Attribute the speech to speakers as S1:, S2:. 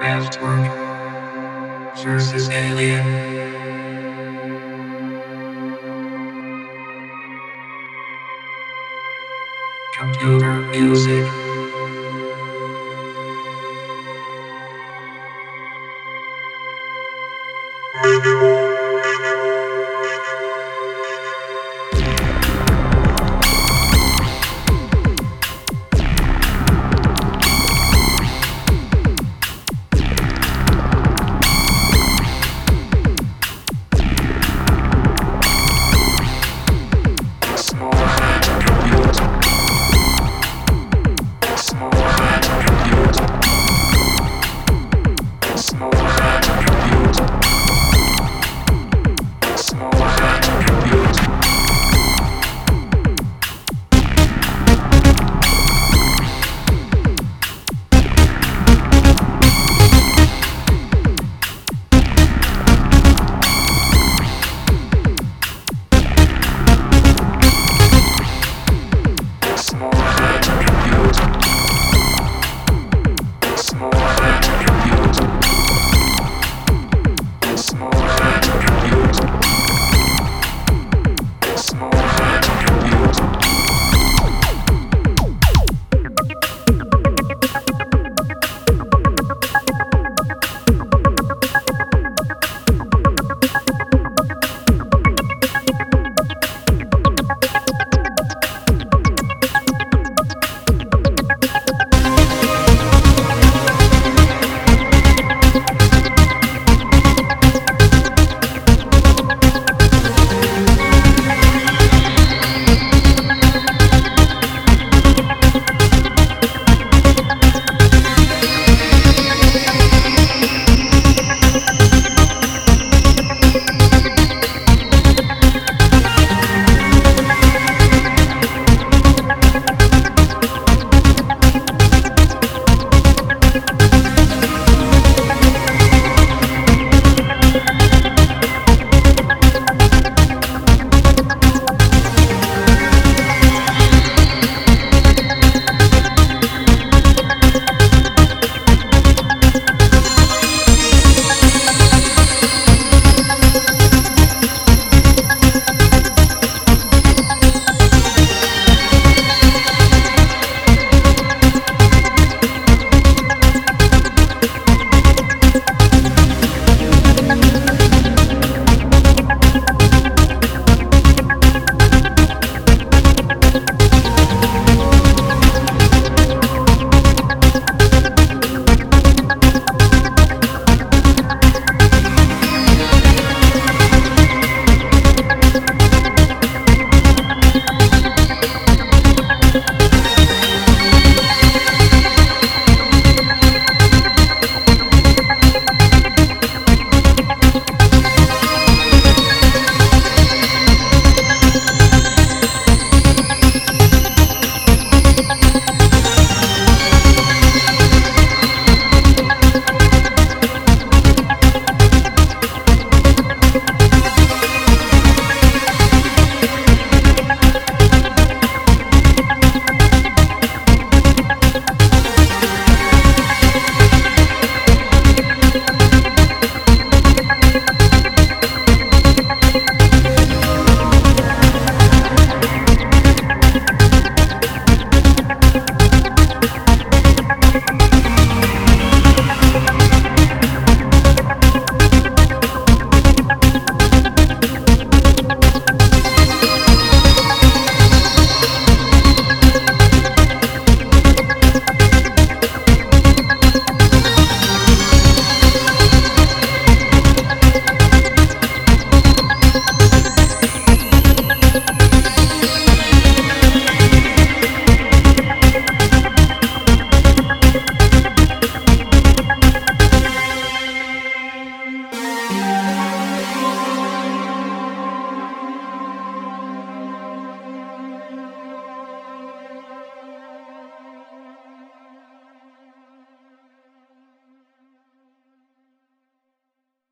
S1: Kraftwerk versus Alien. Computer music. Radio.